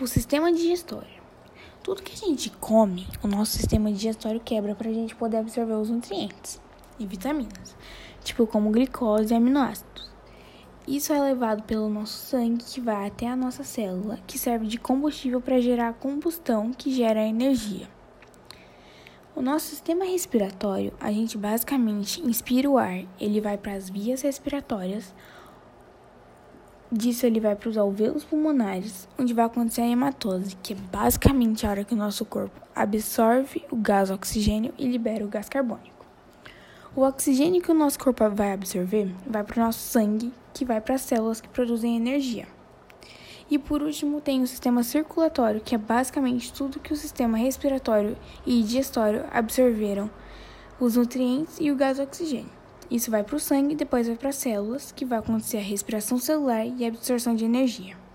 O sistema digestório. Tudo que a gente come, o nosso sistema digestório quebra para a gente poder absorver os nutrientes e vitaminas, tipo como glicose e aminoácidos. Isso é levado pelo nosso sangue que vai até a nossa célula, que serve de combustível para gerar a combustão que gera a energia. O nosso sistema respiratório, a gente basicamente inspira o ar, ele vai para as vias respiratórias, Disso ele vai para os alvéolos pulmonares, onde vai acontecer a hematose, que é basicamente a hora que o nosso corpo absorve o gás oxigênio e libera o gás carbônico. O oxigênio que o nosso corpo vai absorver vai para o nosso sangue, que vai para as células que produzem energia. E por último, tem o sistema circulatório, que é basicamente tudo que o sistema respiratório e digestório absorveram, os nutrientes e o gás oxigênio. Isso vai para o sangue e depois vai para as células, que vai acontecer a respiração celular e a absorção de energia.